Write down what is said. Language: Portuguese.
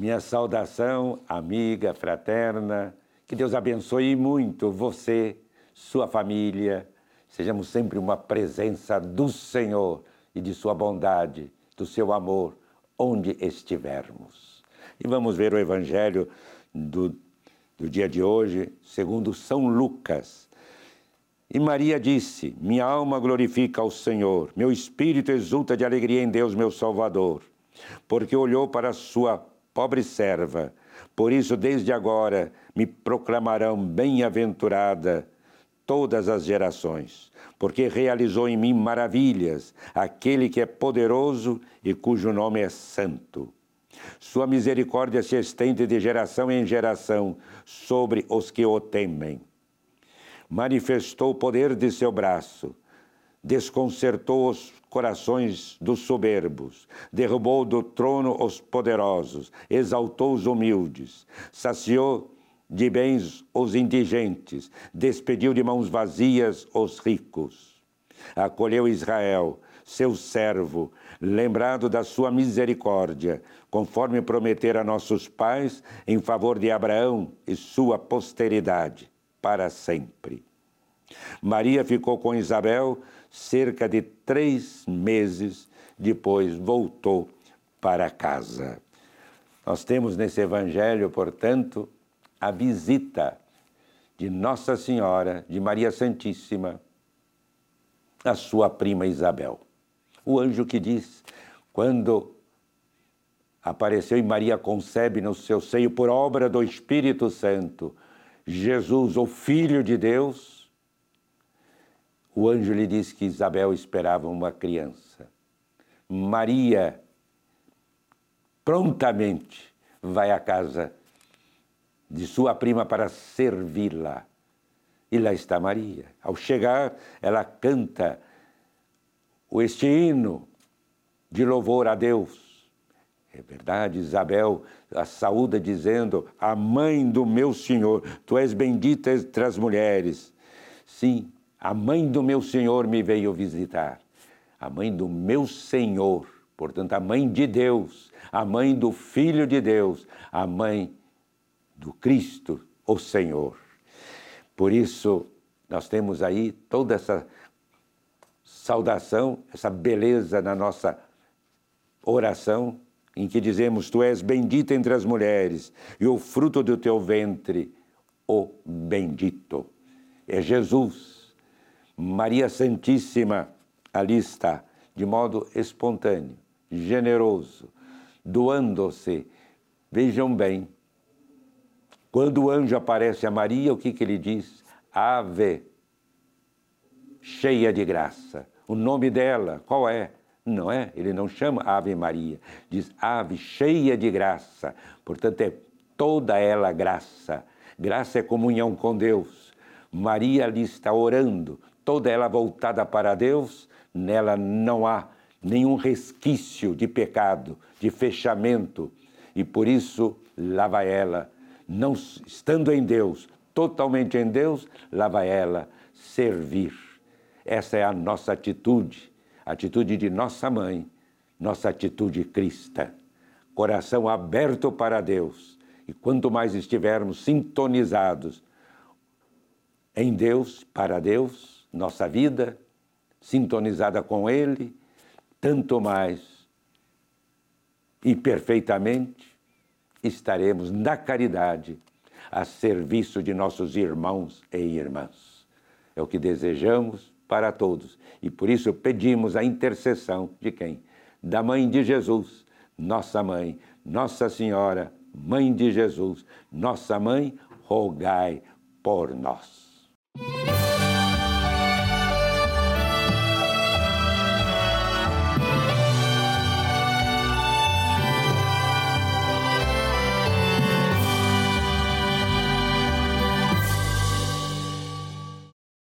Minha saudação amiga, fraterna, que Deus abençoe muito você, sua família. Sejamos sempre uma presença do Senhor e de Sua bondade, do seu amor, onde estivermos. E vamos ver o Evangelho do, do dia de hoje, segundo São Lucas. E Maria disse: Minha alma glorifica ao Senhor, meu espírito exulta de alegria em Deus, meu Salvador, porque olhou para a sua pobre serva. Por isso, desde agora, me proclamarão bem-aventurada todas as gerações, porque realizou em mim maravilhas aquele que é poderoso e cujo nome é santo. Sua misericórdia se estende de geração em geração sobre os que o temem. Manifestou o poder de seu braço, desconcertou os corações dos soberbos, derrubou do trono os poderosos, exaltou os humildes, saciou de bens os indigentes, despediu de mãos vazias os ricos. Acolheu Israel, seu servo, lembrado da sua misericórdia, conforme prometera a nossos pais, em favor de Abraão e sua posteridade, para sempre. Maria ficou com Isabel cerca de três meses, depois voltou para casa. Nós temos nesse Evangelho, portanto, a visita de Nossa Senhora, de Maria Santíssima, a sua prima Isabel. O anjo que diz, quando apareceu e Maria concebe no seu seio, por obra do Espírito Santo, Jesus, o Filho de Deus, o anjo lhe disse que Isabel esperava uma criança. Maria prontamente vai à casa de sua prima para servi-la. E lá está Maria. Ao chegar, ela canta o este hino de louvor a Deus. É verdade, Isabel a saúda dizendo: A mãe do meu Senhor, tu és bendita entre as mulheres. Sim, a mãe do meu Senhor me veio visitar. A mãe do meu Senhor, portanto, a mãe de Deus, a mãe do Filho de Deus, a mãe do Cristo, o Senhor. Por isso, nós temos aí toda essa saudação, essa beleza na nossa oração, em que dizemos: Tu és bendita entre as mulheres, e o fruto do teu ventre, o bendito. É Jesus Maria Santíssima ali está, de modo espontâneo, generoso, doando-se. Vejam bem, quando o anjo aparece a Maria, o que, que ele diz? Ave, cheia de graça. O nome dela, qual é? Não é? Ele não chama Ave Maria, diz Ave, cheia de graça. Portanto, é toda ela graça. Graça é comunhão com Deus. Maria ali está orando, toda ela voltada para Deus, nela não há nenhum resquício de pecado, de fechamento, e por isso lá vai ela, não estando em Deus, totalmente em Deus, lá vai ela servir. Essa é a nossa atitude, a atitude de nossa mãe, nossa atitude cristã. Coração aberto para Deus. E quanto mais estivermos sintonizados em Deus, para Deus, nossa vida sintonizada com Ele, tanto mais e perfeitamente estaremos na caridade a serviço de nossos irmãos e irmãs. É o que desejamos para todos e por isso pedimos a intercessão de quem? Da Mãe de Jesus, nossa Mãe, Nossa Senhora, Mãe de Jesus, nossa Mãe, rogai por nós.